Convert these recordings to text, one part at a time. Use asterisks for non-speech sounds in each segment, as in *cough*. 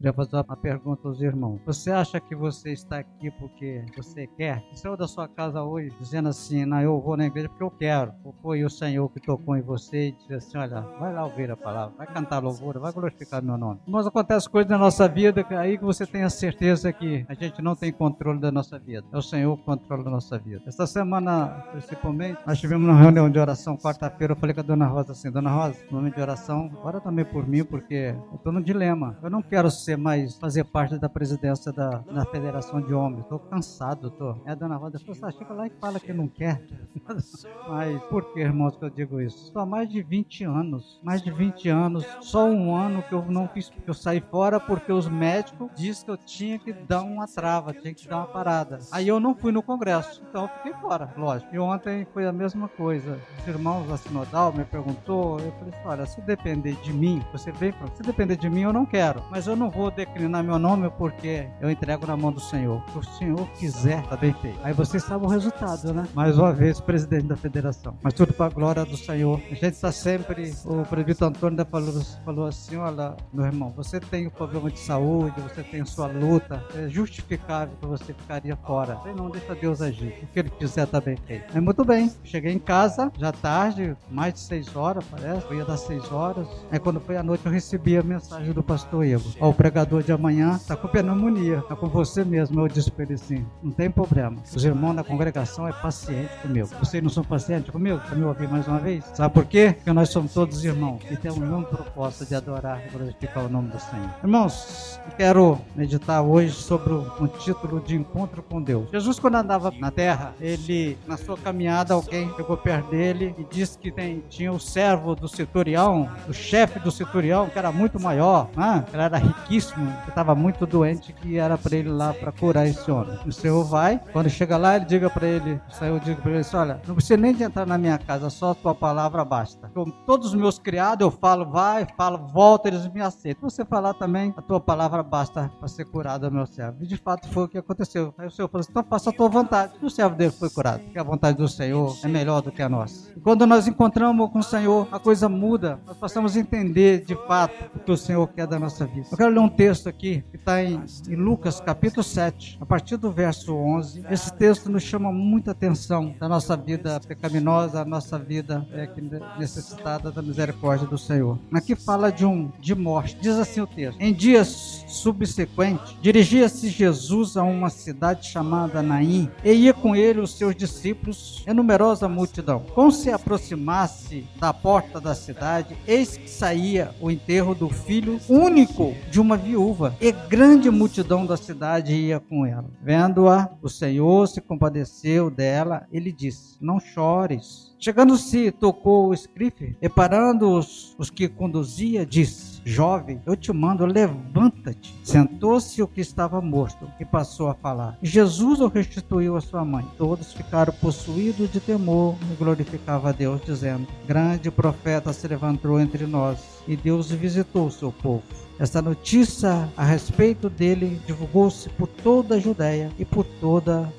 Queria fazer uma pergunta aos irmãos. Você acha que você está aqui porque você quer? Você saiu da sua casa hoje dizendo assim, não, eu vou na igreja porque eu quero. Ou foi o Senhor que tocou em você e disse assim, olha, vai lá ouvir a palavra, vai cantar louvor, vai glorificar meu nome. Mas acontece coisas na nossa vida que aí que você tem a certeza que a gente não tem controle da nossa vida. É o Senhor que controla da nossa vida. Esta semana, principalmente, nós tivemos uma reunião de oração quarta-feira, eu falei com a dona Rosa assim, dona Rosa, momento de oração, ora também por mim, porque eu estou no dilema. Eu não quero ser mais fazer parte da presidência da, Federação de Homens. Estou cansado, tô. É a dona Rosa falou, assim, chega lá e fala que não quer. *laughs* Mas por que, irmãos, que eu digo isso? Só mais de 20 anos, mais de 20 anos, só um ano que eu não fiz, que eu saí fora porque os médicos disseram que eu tinha que dar uma trava, tinha que dar uma parada. Aí eu não fui no congresso, então eu fiquei fora, lógico. E ontem foi a mesma coisa. Os irmãos da Sinodal me perguntou, eu falei assim, olha, se depender de mim, você vem se depender de mim eu não quero, mas eu não vou declinar declinar meu nome porque eu entrego na mão do Senhor. Se o Senhor quiser, tá bem feito. Aí vocês sabem o resultado, né? Mais uma vez, presidente da federação. Mas tudo para a glória do Senhor. A gente está sempre, o presbítero Antônio falou, falou assim: olha, meu irmão, você tem o um problema de saúde, você tem a sua luta, é justificável que você ficaria fora. Você não deixa Deus agir. O que ele quiser tá bem feito. Mas muito bem, cheguei em casa, já tarde, mais de seis horas, parece, eu ia dar seis horas. Aí quando foi à noite eu recebi a mensagem do pastor Evo. Ó, o pregador de amanhã está com pneumonia, está com você mesmo. Eu disse para ele assim: não tem problema. Os irmãos da congregação é paciente comigo. Vocês não são pacientes comigo? Para me ouvir mais uma vez? Sabe por quê? Porque nós somos todos irmãos e temos mesmo propósito de adorar e glorificar o nome do Senhor. Irmãos, quero meditar hoje sobre um título de encontro com Deus. Jesus, quando andava na terra, ele, na sua caminhada, alguém chegou perto dele e disse que tem, tinha o servo do centurião, o chefe do centurião, que era muito maior, né? ele era riquíssimo, que estava muito doente que era para ele lá para curar esse homem. O Senhor vai, quando chega lá, ele diga para ele, Senhor diga para ele assim, olha, não precisa nem de entrar na minha casa, só a tua palavra basta. Com todos os meus criados eu falo, vai, falo, volta, eles me aceitam. Você falar também, a tua palavra basta para ser curado, meu servo. E de fato foi o que aconteceu. Aí o Senhor falou assim, então faça a tua vontade. E o servo dele foi curado, porque a vontade do Senhor é melhor do que a nossa. E quando nós encontramos com o Senhor, a coisa muda. Nós passamos a entender de fato o que o Senhor quer da nossa vida. Eu quero ler um texto aqui que está em, em, Lucas capítulo 7, a partir do verso 11. Esse texto nos chama muita atenção da nossa vida pecaminosa, a nossa vida é, necessitada da misericórdia do Senhor. Aqui fala de um de morte. Diz assim o texto: Em dias subsequentes, dirigia-se Jesus a uma cidade chamada Naim e ia com ele os seus discípulos e numerosa multidão. Quando se aproximasse da porta da cidade, eis que saía o enterro do filho único de uma viúva e grande multidão da cidade ia com ela. Vendo-a, o Senhor se compadeceu dela e lhe disse: Não chores. Chegando-se, tocou o escrife, e parando os, os que conduzia, disse: Jovem, eu te mando, levanta-te. Sentou-se o que estava morto e passou a falar. Jesus o restituiu a sua mãe. Todos ficaram possuídos de temor e glorificavam a Deus, dizendo: Grande profeta se levantou entre nós e Deus visitou o seu povo. Esta notícia a respeito dele divulgou-se por toda a Judéia e por toda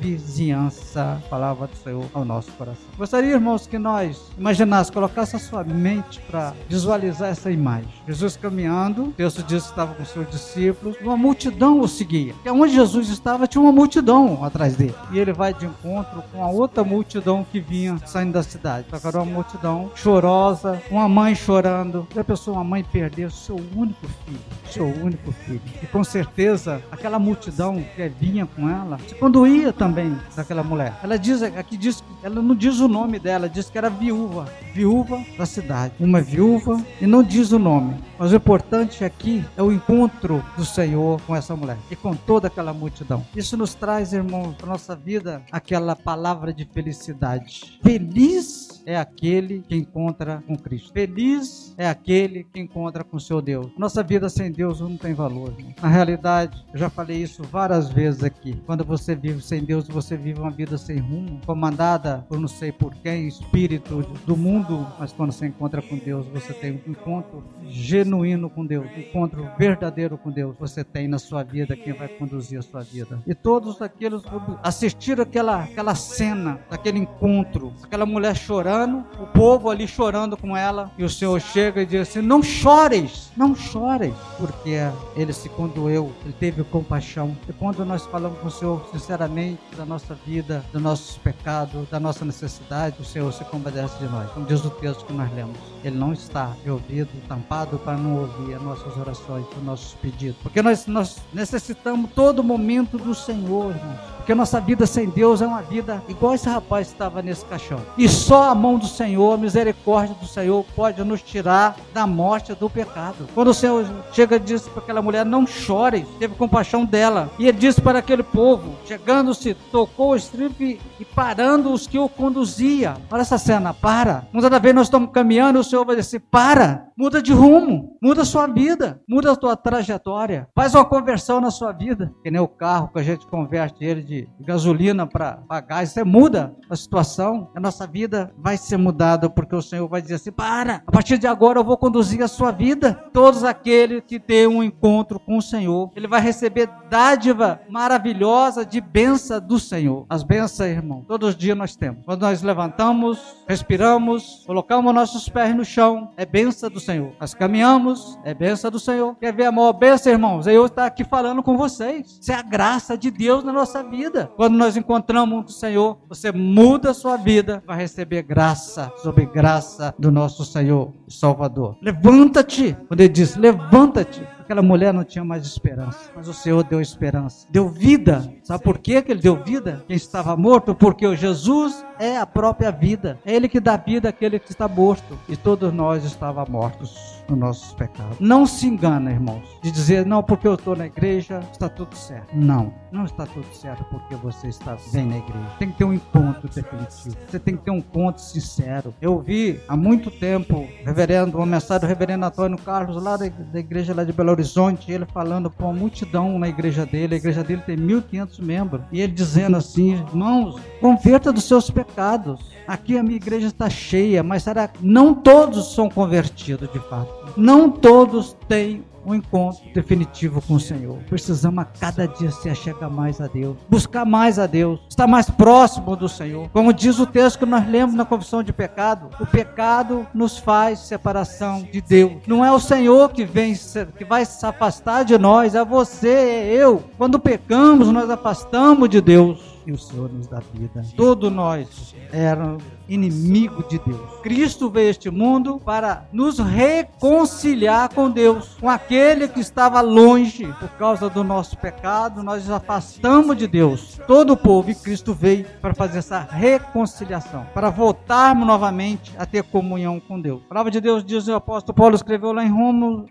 vizinhança, palavra do Senhor ao nosso coração. Gostaria, irmãos, que nós imaginássemos, colocasse a sua mente para visualizar essa imagem. Jesus caminhando, o texto diz que estava com seus discípulos, uma multidão o seguia. E onde Jesus estava, tinha uma multidão atrás dele. E ele vai de encontro com a outra multidão que vinha saindo da cidade. Só era uma multidão chorosa, uma mãe chorando. E a pessoa, uma mãe perdeu seu único filho, seu único filho. E com certeza, aquela multidão que vinha com ela, se conduía também daquela mulher. Ela diz, aqui diz, ela não diz o nome dela, diz que era viúva, viúva da cidade. Uma viúva e não diz o nome. Mas o importante aqui é o encontro do Senhor com essa mulher e com toda aquela multidão. Isso nos traz, irmão, para nossa vida aquela palavra de felicidade. Feliz é aquele que encontra com Cristo. Feliz é aquele que encontra com seu Deus. Nossa vida sem Deus não tem valor. Na realidade, eu já falei isso várias vezes aqui. Quando você vive sem Deus, você vive uma vida sem rumo, comandada por não sei por quem, espírito do mundo, mas quando você encontra com Deus, você tem um encontro genuíno com Deus, encontro verdadeiro com Deus. Você tem na sua vida quem vai conduzir a sua vida. E todos aqueles assistiram aquela, aquela cena, daquele encontro, aquela mulher chorando, o povo ali chorando com ela, e o Senhor chega e diz assim: Não chores, não chores, porque ele se condoeu, ele teve compaixão. E quando nós falamos com o Senhor sinceramente da nossa vida, dos nossos pecados, da nossa necessidade, o Senhor se compadece de nós. Como diz o texto que nós lemos, ele não está de ouvido tampado para não ouvir as nossas orações, os nossos pedidos. Porque nós, nós necessitamos todo momento do Senhor, irmãos. Porque nossa vida sem Deus é uma vida igual esse rapaz que estava nesse caixão. E só a mão do Senhor, a misericórdia do Senhor, pode nos tirar da morte do pecado. Quando o Senhor chega e diz para aquela mulher: Não chore, teve compaixão dela. E ele disse para aquele povo: Chegando-se, tocou o estripe e parando os que o conduzia. Olha essa cena, para. Muitas vezes nós estamos caminhando o Senhor vai dizer: Para, muda de rumo, muda a sua vida, muda a tua trajetória, faz uma conversão na sua vida. Que nem o carro que a gente converte ele de de gasolina para pagar, isso é, muda a situação, a nossa vida vai ser mudada, porque o Senhor vai dizer assim: para, a partir de agora eu vou conduzir a sua vida. Todos aqueles que têm um encontro com o Senhor, ele vai receber dádiva maravilhosa de benção do Senhor. As bênçãos, irmão, todos os dias nós temos. Quando nós levantamos, respiramos, colocamos nossos pés no chão, é benção do Senhor. Nós caminhamos, é benção do Senhor. Quer ver a maior benção, irmãos? Eu estou aqui falando com vocês. Isso é a graça de Deus na nossa vida vida. Quando nós encontramos o Senhor, você muda a sua vida, vai receber graça sobre graça do nosso Senhor Salvador. Levanta-te. Quando ele diz, levanta-te. Aquela mulher não tinha mais esperança, mas o Senhor deu esperança, deu vida. Sabe por quê que ele deu vida? Quem estava morto? Porque o Jesus é a própria vida. É Ele que dá vida àquele que está morto. E todos nós estávamos mortos nos nossos pecados. Não se engana, irmãos, de dizer, não, porque eu estou na igreja, está tudo certo. Não, não está tudo certo porque você está bem na igreja. Tem que ter um encontro definitivo. Você tem que ter um encontro sincero. Eu vi há muito tempo, reverendo, uma mensagem do reverendo Antônio Carlos, lá da, da igreja lá de Belo Horizonte, ele falando com a multidão na igreja dele. A igreja dele tem 1.500 membros. E ele dizendo assim, irmãos, converta dos seus pecados. Aqui a minha igreja está cheia, mas será que não todos são convertidos de fato? Não todos têm um encontro definitivo com o Senhor. Precisamos a cada dia se achegar mais a Deus, buscar mais a Deus, estar mais próximo do Senhor. Como diz o texto que nós lemos na confissão de pecado, o pecado nos faz separação de Deus. Não é o Senhor que vem que vai se afastar de nós, é você, é eu. Quando pecamos, nós afastamos de Deus e o Senhor nos dá vida. Todos nós éramos inimigo de Deus. Cristo veio a este mundo para nos reconciliar com Deus, com aquele que estava longe por causa do nosso pecado, nós nos afastamos de Deus. Todo o povo e Cristo veio para fazer essa reconciliação, para voltarmos novamente a ter comunhão com Deus. A palavra de Deus diz, o apóstolo Paulo escreveu lá em, Romo,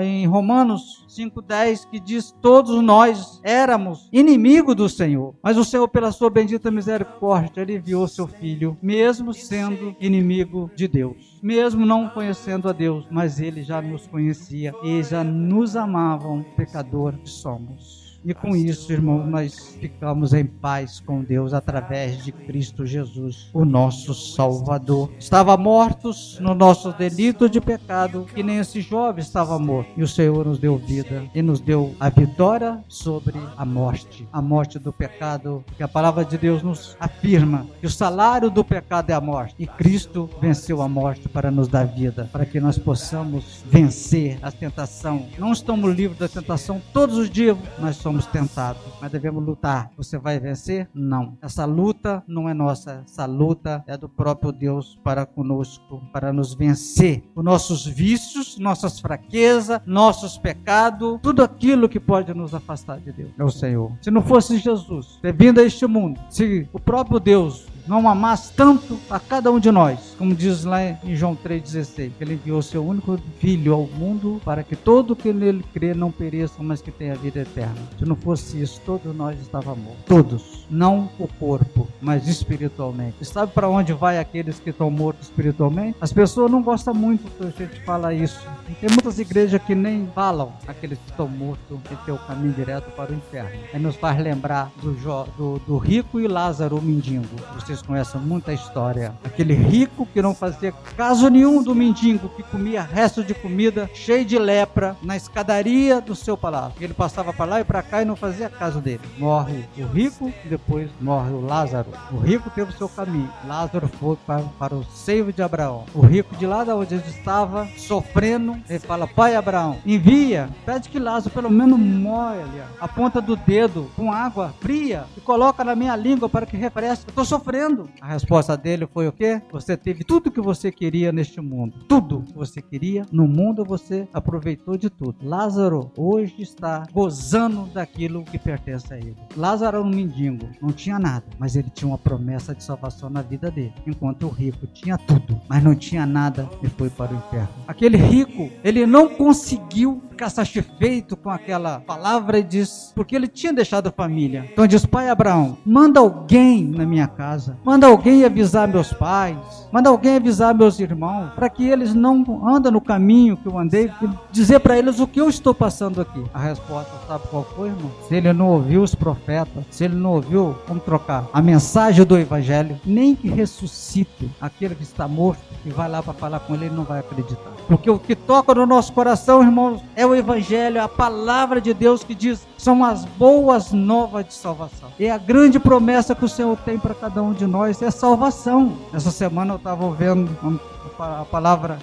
em Romanos 5,10, que diz: Todos nós éramos inimigos do Senhor, mas o Senhor, pela sua bendita misericórdia, ele enviou seu Filho, mesmo mesmo sendo inimigo de Deus, mesmo não conhecendo a Deus, mas ele já nos conhecia e já nos amava, pecador que somos. E com isso, irmão, nós ficamos em paz com Deus através de Cristo Jesus, o nosso Salvador. Estava mortos no nosso delito de pecado, que nem esse jovem estava morto. E o Senhor nos deu vida e nos deu a vitória sobre a morte, a morte do pecado, que a palavra de Deus nos afirma que o salário do pecado é a morte. E Cristo venceu a morte para nos dar vida, para que nós possamos vencer a tentação. Não estamos livres da tentação todos os dias, nós somos somos tentados, mas devemos lutar. Você vai vencer? Não. Essa luta não é nossa, essa luta é do próprio Deus para conosco, para nos vencer. Os nossos vícios, nossas fraquezas, nossos pecados, tudo aquilo que pode nos afastar de Deus. É o Senhor. Se não fosse Jesus ter vindo a este mundo, se o próprio Deus não amasse tanto a cada um de nós, como diz lá em João 3,16, que ele enviou seu único filho ao mundo para que todo que nele crê não pereça, mas que tenha vida eterna. Se não fosse isso, todos nós estávamos mortos. Todos. Não o corpo, mas espiritualmente. E sabe para onde vai aqueles que estão mortos espiritualmente? As pessoas não gostam muito que a gente fala isso. Tem muitas igrejas que nem falam aqueles que estão mortos e tem o caminho direto para o inferno. Aí nos faz lembrar do, do, do rico e Lázaro, o mendigo. Você vocês conhecem muita história. Aquele rico que não fazia caso nenhum do mendigo, que comia resto de comida, cheio de lepra, na escadaria do seu palácio. Ele passava para lá e para cá e não fazia caso dele. Morre o rico e depois morre o Lázaro. O rico teve o seu caminho. Lázaro foi para, para o seio de Abraão. O rico de lá da onde ele estava, sofrendo, ele fala: Pai Abraão, envia, pede que Lázaro pelo menos molhe a ponta do dedo com água fria e coloca na minha língua para que refresque. Eu estou sofrendo. A resposta dele foi o quê? Você teve tudo que você queria neste mundo. Tudo que você queria no mundo você aproveitou de tudo. Lázaro hoje está gozando daquilo que pertence a ele. Lázaro era um mendigo, não tinha nada, mas ele tinha uma promessa de salvação na vida dele. Enquanto o rico tinha tudo, mas não tinha nada e foi para o inferno. Aquele rico, ele não conseguiu ficar satisfeito com aquela palavra e diz, porque ele tinha deixado a família. Então diz, pai Abraão, manda alguém na minha casa, manda alguém avisar meus pais, manda alguém avisar meus irmãos, para que eles não andem no caminho que eu andei, dizer para eles o que eu estou passando aqui. A resposta, sabe qual foi, irmão? Se ele não ouviu os profetas, se ele não ouviu, vamos trocar, a mensagem do evangelho, nem que ressuscite aquele que está morto e vai lá para falar com ele, ele não vai acreditar. Porque o que toca no nosso coração, irmãos, é o Evangelho, é a palavra de Deus que diz: são as boas novas de salvação. E a grande promessa que o Senhor tem para cada um de nós é salvação. Essa semana eu estava vendo a palavra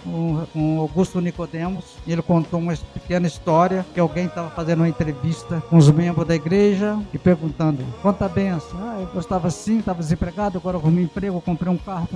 com Augusto Nicodemos. Ele contou uma pequena história que alguém estava fazendo uma entrevista com os membros da igreja e perguntando: quanta benção? Ah, eu estava assim, estava desempregado, agora arrumei emprego, comprei um carro.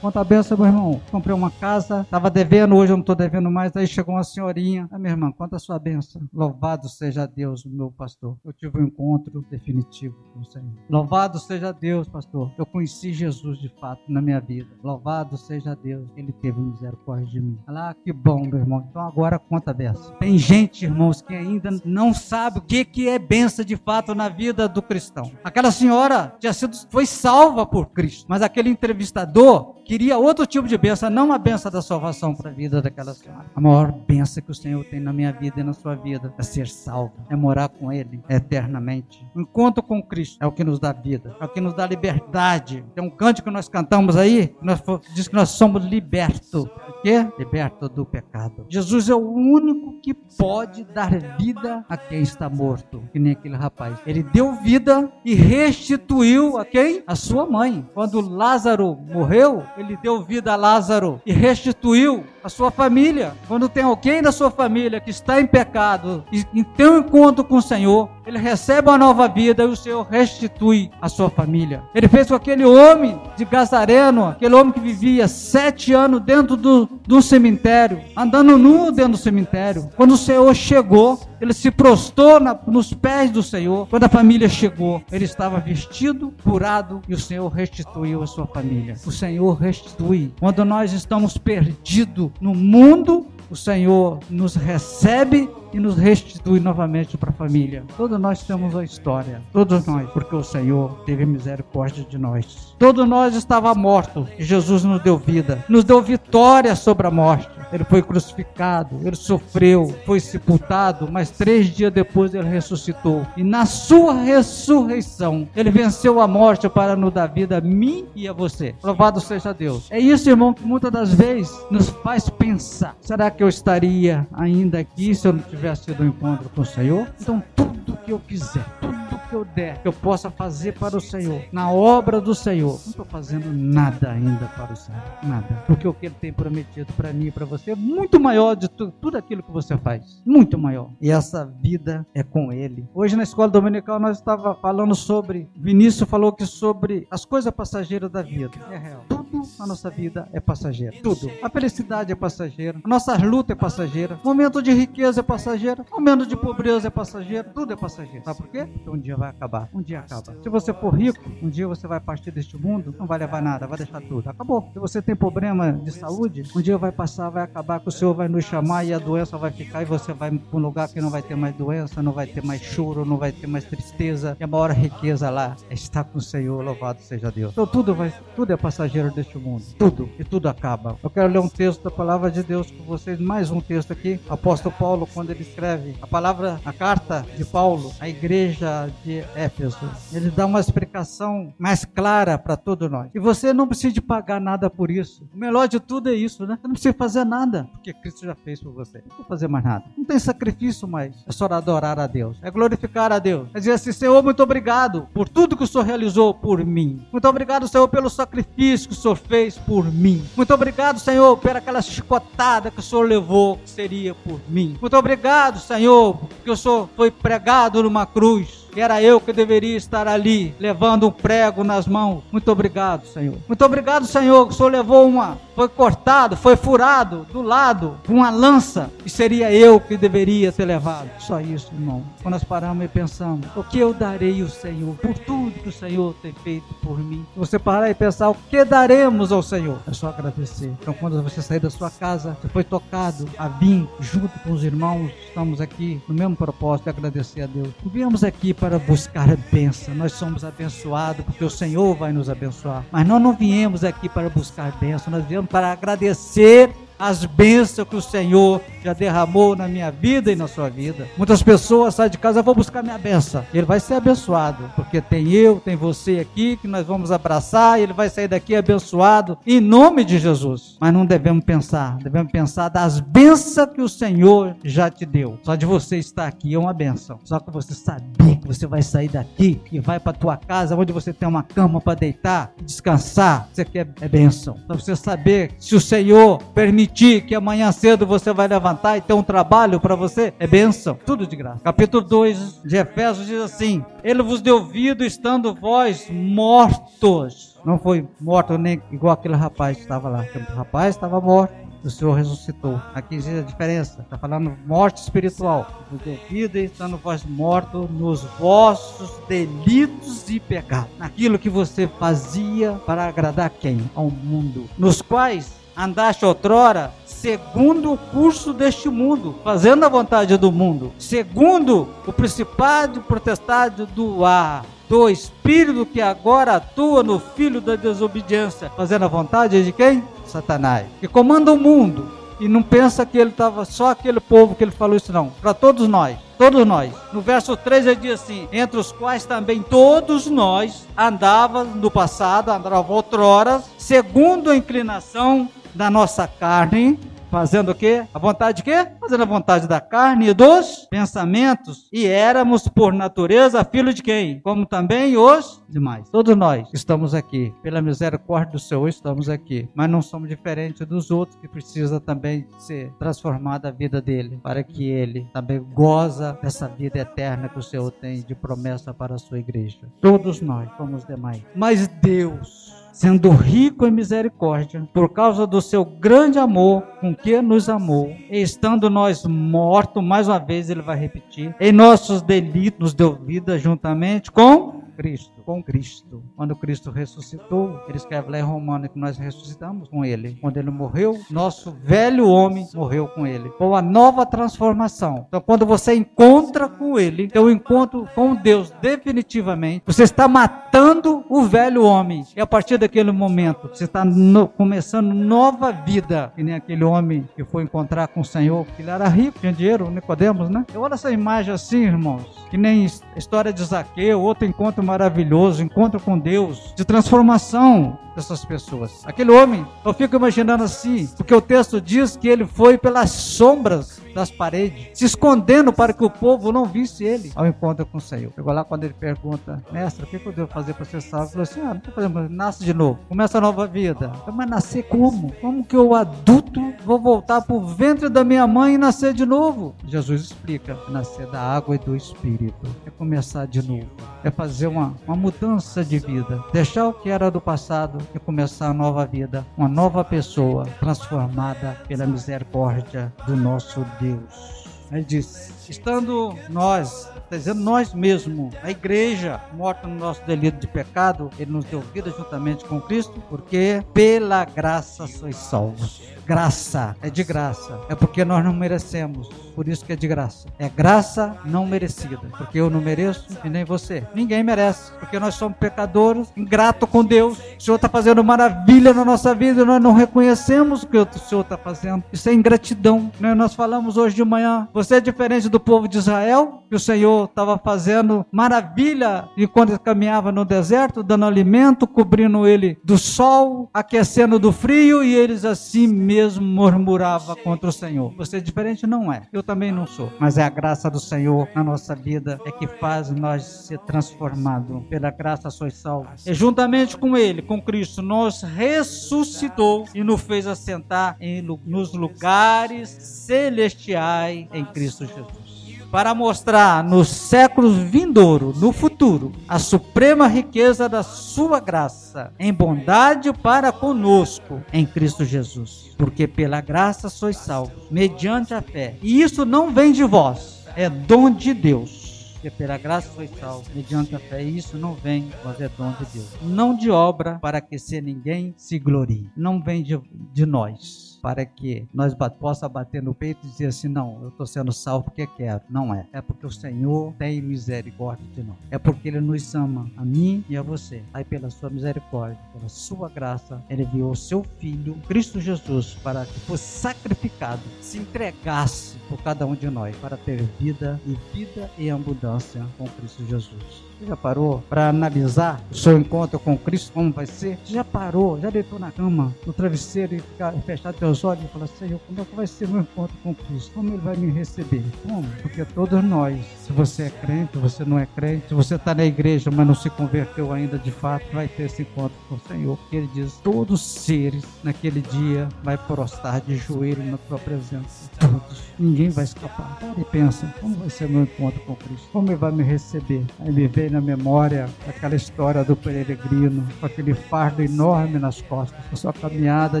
Quanta benção, meu irmão? Comprei uma casa, estava devendo, hoje eu não estou devendo mais. Aí chegou uma senhorinha: ah, minha irmã, quanta sua benção? Louvado seja Deus, meu pastor. Eu tive um encontro definitivo com o Senhor. Louvado seja Deus, pastor. Eu conheci Jesus de fato na minha vida. Louvado seja Deus. Ele teve misericórdia de mim. Ah, que bom, meu irmão. Então agora conta a benção. Tem gente, irmãos, que ainda não sabe o que, que é benção de fato na vida do cristão. Aquela senhora tinha sido, foi salva por Cristo, mas aquele entrevistador queria outro tipo de benção, não a benção da salvação para a vida daquela senhora. A maior benção que o Senhor tem na minha vida e na sua vida é ser salvo, é morar com Ele eternamente. O encontro com Cristo é o que nos dá vida, é o que nos dá liberdade. Tem um cântico que nós cantamos aí, nós, diz que nós somos libertos. O quê? Liberto do pecado. Jesus é o único que pode dar vida a quem está morto, que nem aquele rapaz. Ele deu vida e restituiu a quem? A sua mãe. Quando Lázaro morreu, ele deu vida a Lázaro e restituiu a sua família. Quando tem alguém da sua família que está em pecado e tem um encontro com o Senhor, ele recebe uma nova vida e o Senhor restitui a sua família. Ele fez com aquele homem de Gazareno, aquele homem que vivia sete anos dentro do, do cemitério, andando nu dentro do cemitério. Quando o Senhor chegou, ele se prostou na, nos pés do Senhor. Quando a família chegou, ele estava vestido, curado e o Senhor restituiu a sua família. O Senhor restitui. Quando nós estamos perdidos no mundo, o Senhor nos recebe e nos restitui novamente para a família. Todos nós temos a história, todos nós, porque o Senhor teve misericórdia de nós. Todos nós estava morto e Jesus nos deu vida, nos deu vitória sobre a morte. Ele foi crucificado, ele sofreu, foi sepultado, mas três dias depois ele ressuscitou. E na sua ressurreição, ele venceu a morte para nos dar vida a mim e a você. Louvado seja Deus. É isso, irmão, que muitas das vezes nos faz pensar: será que eu estaria ainda aqui se eu não tivesse tido um encontro com o Senhor? Então, tudo que eu quiser, tudo que eu der, que eu possa fazer para o Senhor, na obra do Senhor, não estou fazendo nada ainda para o Senhor. Nada. Porque o que Ele tem prometido para mim e para você é muito maior de tu, tudo aquilo que você faz. Muito maior. E essa vida é com Ele. Hoje na escola dominical nós estava falando sobre, Vinícius falou que sobre as coisas passageiras da vida. É real. Tudo na nossa vida é passageiro. Tudo. A felicidade é passageira. A nossa luta é passageira. O momento de riqueza é passageiro. O momento de pobreza é passageiro. Tudo é passageiro. Sabe por quê? Porque um dia vai acabar. Um dia acaba. Se você for rico, um dia você vai partir deste mundo, não vai levar nada, vai deixar tudo. Acabou. Se você tem problema de saúde, um dia vai passar, vai acabar, que o Senhor vai nos chamar e a doença vai ficar e você vai para um lugar que não vai ter mais doença, não vai ter mais choro, não vai ter mais tristeza. E a maior riqueza lá é estar com o Senhor, louvado seja Deus. Então tudo vai, tudo é passageiro deste deste mundo. Tudo. E tudo acaba. Eu quero ler um texto da palavra de Deus com vocês, mais um texto aqui. Apóstolo Paulo, quando ele escreve a palavra, a carta de Paulo à igreja de Éfeso, ele dá uma explicação mais clara para todos nós. E você não precisa de pagar nada por isso. O melhor de tudo é isso, né? Você não precisa fazer nada, porque Cristo já fez por você. Não precisa fazer mais nada. Não tem sacrifício mais. É só adorar a Deus. É glorificar a Deus. É dizer assim, Senhor, muito obrigado por tudo que o Senhor realizou por mim. Muito obrigado, Senhor, pelo sacrifício que o Senhor fez por mim. Muito obrigado, Senhor, por aquela chicotada que o Senhor levou, que seria por mim. Muito obrigado, Senhor, que o Senhor foi pregado numa cruz que era eu que deveria estar ali, levando um prego nas mãos. Muito obrigado, Senhor. Muito obrigado, Senhor, que o Senhor levou uma, foi cortado, foi furado do lado com uma lança, e seria eu que deveria ter levado. Só isso, irmão. Quando nós paramos e pensamos, o que eu darei ao Senhor por tudo que o Senhor tem feito por mim? Você parar e pensar, o que daremos ao Senhor? É só agradecer. Então, quando você sair da sua casa, você foi tocado a vir junto com os irmãos, estamos aqui no mesmo propósito de agradecer a Deus. Viemos aqui para buscar a bênção. Nós somos abençoados porque o Senhor vai nos abençoar. Mas nós não viemos aqui para buscar bênção, nós viemos para agradecer as bênçãos que o Senhor já derramou na minha vida e na sua vida. Muitas pessoas saem de casa, vou buscar minha bênção. Ele vai ser abençoado, porque tem eu, tem você aqui, que nós vamos abraçar, e ele vai sair daqui abençoado, em nome de Jesus. Mas não devemos pensar, devemos pensar das bênçãos que o Senhor já te deu. Só de você estar aqui é uma bênção. Só que você saber que você vai sair daqui e vai para tua casa, onde você tem uma cama para deitar, descansar, isso aqui é, é bênção. Para você saber se o Senhor permitir que amanhã cedo você vai levantar e ter um trabalho para você, é bênção. Tudo de graça. Capítulo 2 de Efésios diz assim: Ele vos deu vida estando vós mortos. Não foi morto nem igual aquele rapaz que estava lá. O rapaz estava morto o Senhor ressuscitou. Aqui existe a diferença. Está falando morte espiritual. Vos deu vida estando vós mortos nos vossos delitos e pecados. Naquilo que você fazia para agradar quem? Ao mundo. Nos quais andaste outrora segundo o curso deste mundo, fazendo a vontade do mundo, segundo o principado protestado do ar, do espírito que agora atua no filho da desobediência, fazendo a vontade de quem? Satanás, que comanda o mundo. E não pensa que ele estava só aquele povo que ele falou isso, não. Para todos nós todos nós. No verso 3 ele diz assim: entre os quais também todos nós andávamos no passado, andávamos outrora, segundo a inclinação da nossa carne, fazendo o quê? A vontade de quê? Fazendo a vontade da carne e dos pensamentos. E éramos, por natureza, filhos de quem? Como também os demais. Todos nós estamos aqui. Pela misericórdia do Senhor, estamos aqui. Mas não somos diferentes dos outros que precisa também ser transformada a vida dele, para que ele também goza dessa vida eterna que o Senhor tem de promessa para a sua igreja. Todos nós somos demais. Mas Deus sendo rico em misericórdia, por causa do seu grande amor com que nos amou, estando nós mortos, mais uma vez ele vai repetir, em nossos delitos deu vida juntamente com Cristo com Cristo. Quando Cristo ressuscitou, ele escreve lá em Romano que nós ressuscitamos com ele. Quando ele morreu, nosso velho homem morreu com ele. Com a nova transformação. Então, quando você encontra com ele, teu encontro com Deus definitivamente, você está matando o velho homem. E a partir daquele momento, você está no, começando nova vida. Que nem aquele homem que foi encontrar com o Senhor, que ele era rico, tinha dinheiro, Nicodemos, né? Eu olho essa imagem assim, irmãos, que nem história de Zaqueu, outro encontro maravilhoso maravilhoso, encontro com Deus, de transformação dessas pessoas. Aquele homem, eu fico imaginando assim, porque o texto diz que ele foi pelas sombras das paredes, se escondendo para que o povo não visse ele ao encontro com o Senhor. Chegou lá quando ele pergunta, mestre, o que eu devo fazer para ser salvo? Ele falou assim, ah, não estou fazendo, nasce de novo, começa a nova vida. Mas nascer como? Como que eu adulto vou voltar para o ventre da minha mãe e nascer de novo? Jesus explica, nascer da água e do Espírito, é começar de novo, é fazer uma, uma mudança de vida, deixar o que era do passado e começar a nova vida, uma nova pessoa transformada pela misericórdia do nosso Deus. Ele diz: estando nós, está dizendo nós mesmos, a igreja, morta no nosso delito de pecado, ele nos deu vida juntamente com Cristo, porque pela graça sois salvos. Graça, é de graça, é porque nós não merecemos Por isso que é de graça. É graça não merecida. Porque eu não mereço e nem você. Ninguém merece. Porque nós somos pecadores, ingrato com Deus. O Senhor está fazendo maravilha na nossa vida e nós não reconhecemos o que o Senhor está fazendo. Isso é ingratidão. Nós falamos hoje de manhã. Você é diferente do povo de Israel, que o Senhor estava fazendo maravilha e quando ele caminhava no deserto, dando alimento, cobrindo ele do sol, aquecendo do frio e eles assim mesmo murmuravam contra o Senhor. Você é diferente? Não é. Eu também não sou. Mas é a graça do Senhor na nossa vida é que faz nós ser transformados. Pela graça sois salvos. E juntamente com Ele, com Cristo, nos ressuscitou e nos fez assentar em, nos lugares celestiais em Cristo Jesus para mostrar nos séculos vindouros, no futuro, a suprema riqueza da sua graça, em bondade para conosco em Cristo Jesus. Porque pela graça sois salvos, mediante a fé. E isso não vem de vós, é dom de Deus porque pela graça foi salvo, mediante a fé. E isso não vem, mas é dom de Deus. Não de obra, para que se ninguém se glorie. Não vem de, de nós para que nós possa bater no peito e dizer assim: não, eu estou sendo salvo porque quero. Não é. É porque o Senhor tem misericórdia de nós. É porque Ele nos ama, a mim e a você. Aí, pela sua misericórdia, pela sua graça, Ele enviou o seu Filho, Cristo Jesus, para que fosse sacrificado, se entregasse por cada um de nós, para ter vida e vida em abundância com Cristo Jesus. Você já parou para analisar o seu encontro com Cristo, como vai ser? Você já parou, já deitou na cama, no travesseiro e ficar, fechar teus olhos e falar, Senhor, como é que vai ser meu encontro com Cristo? Como Ele vai me receber? Como? Porque todos nós, se você é crente, você não é crente, se você está na igreja, mas não se converteu ainda de fato, vai ter esse encontro com o Senhor. Porque Ele diz, todos os seres naquele dia vai prostar de joelho na tua presença. Todos. Ninguém vai escapar. E pensa, como vai ser meu encontro com Cristo? Como Ele vai me receber? Aí me vem na memória aquela história do peregrino, com aquele fardo enorme nas costas, a sua caminhada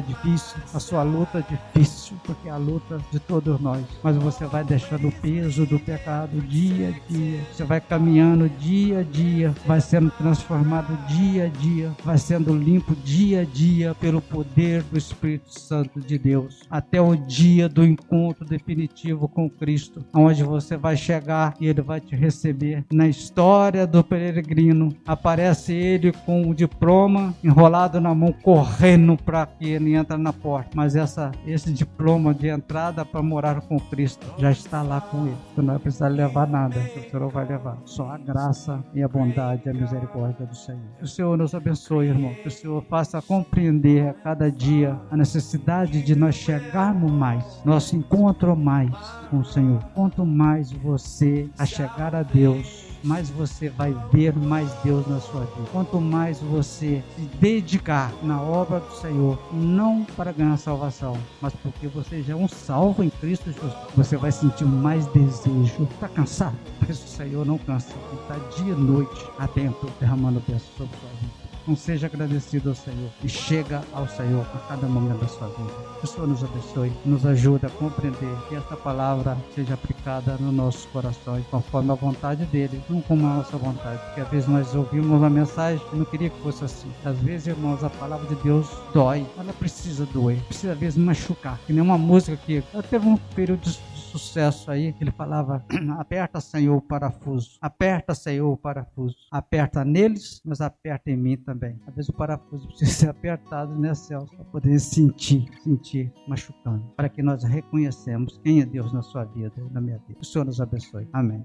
difícil, a sua luta difícil, porque é a luta de todos nós. Mas você vai deixando o peso do pecado dia a dia, você vai caminhando dia a dia, vai sendo transformado dia a dia, vai sendo limpo dia a dia pelo poder do Espírito Santo de Deus, até o dia do encontro definitivo com Cristo, onde você vai chegar e ele vai te receber na história do peregrino. Aparece ele com o diploma enrolado na mão, correndo para que ele entre na porta. Mas essa, esse diploma de entrada para morar com Cristo já está lá com ele. Você não vai precisar levar nada, o Senhor vai levar. Só a graça e a bondade e a misericórdia do Senhor. Que o Senhor nos abençoe, irmão. Que o Senhor faça compreender a cada dia a necessidade de nós chegarmos mais, nosso encontro mais com o Senhor. Quanto mais você a chegar a Deus, mais você vai ver mais Deus na sua vida. Quanto mais você se dedicar na obra do Senhor, não para ganhar salvação, mas porque você já é um salvo em Cristo Jesus, você vai sentir mais desejo. Está cansado? Mas o Senhor não cansa. Está dia e noite atento, derramando bênçãos sobre sua vida. Não seja agradecido ao Senhor e chega ao Senhor a cada momento da sua vida. Que o Senhor nos abençoe, nos ajude a compreender que esta palavra seja aplicada nos nossos corações conforme a vontade dele, não como a nossa vontade. Porque às vezes nós ouvimos uma mensagem e não queria que fosse assim. Às vezes, irmãos, a palavra de Deus dói. Ela precisa doer, precisa às vezes machucar. Que nem uma música que ela teve um período de sucesso aí, ele falava: *clears throat* aperta, Senhor, o parafuso, aperta, Senhor, o parafuso, aperta neles, mas aperta em mim também. Às vezes o parafuso *laughs* precisa ser apertado, né, Celso, para poder sentir, sentir machucando, para que nós reconhecemos quem é Deus na sua vida na minha vida. O Senhor nos abençoe. Amém.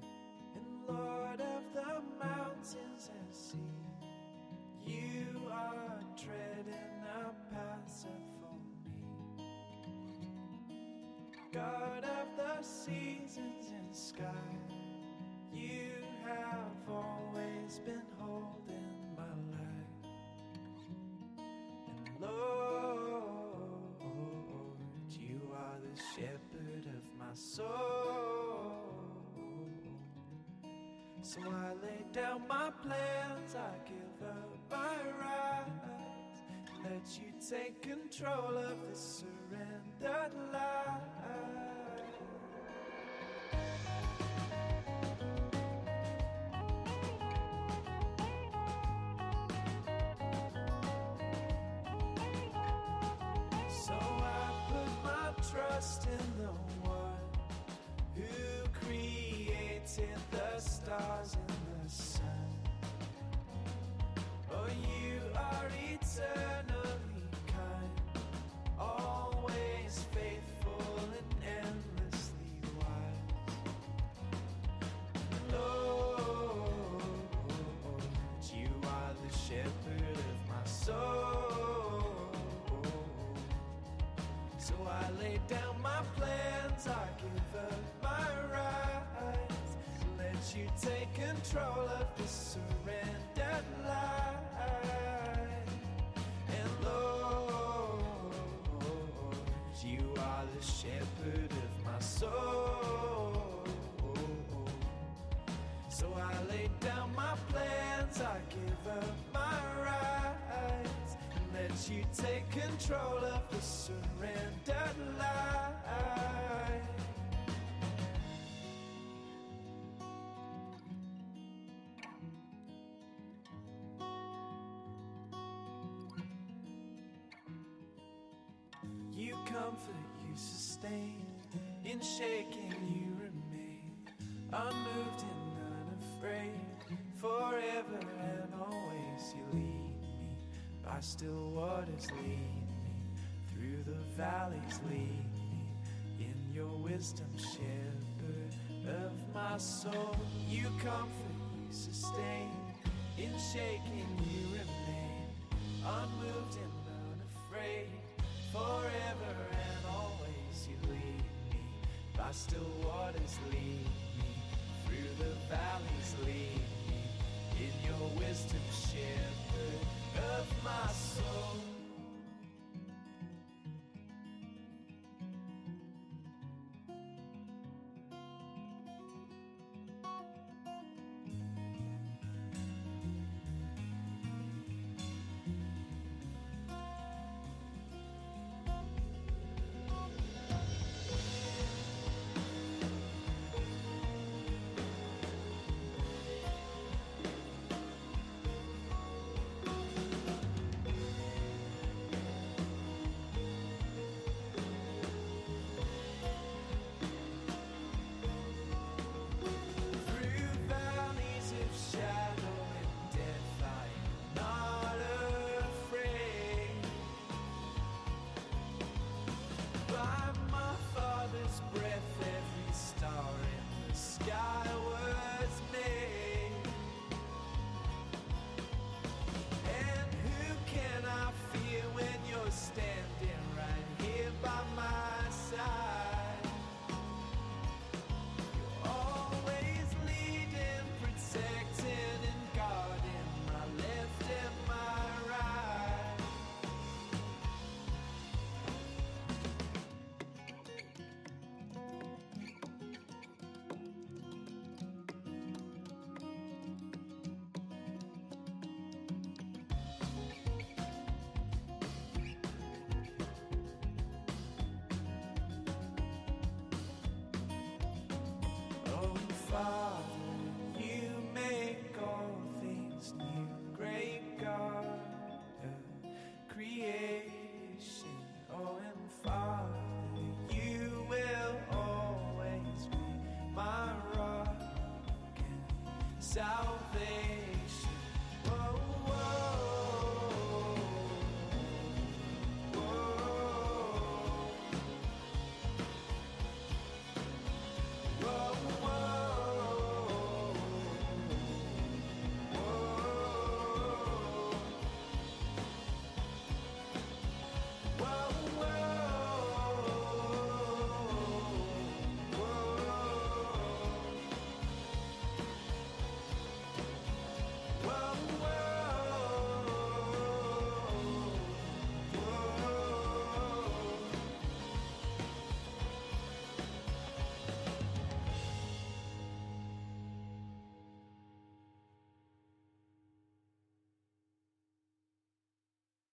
sky. You have always been holding my life. And Lord, you are the shepherd of my soul. So I lay down my plans, I give up my rights. Let you take control of this surrendered life. Take control of this surrendered life. And Lord, you are the shepherd of my soul. So I lay down my plans, I give up my rights, and let you take control of the surrendered comfort, you sustain. In shaking, you remain unmoved and unafraid. Forever and always, you lead me by still waters. Lead me through the valleys. Lead me in your wisdom, shepherd of my soul. You comfort, you sustain. In shaking, you remain unmoved and by still waters lead me through the valleys lead me in your wisdom shepherd of my soul out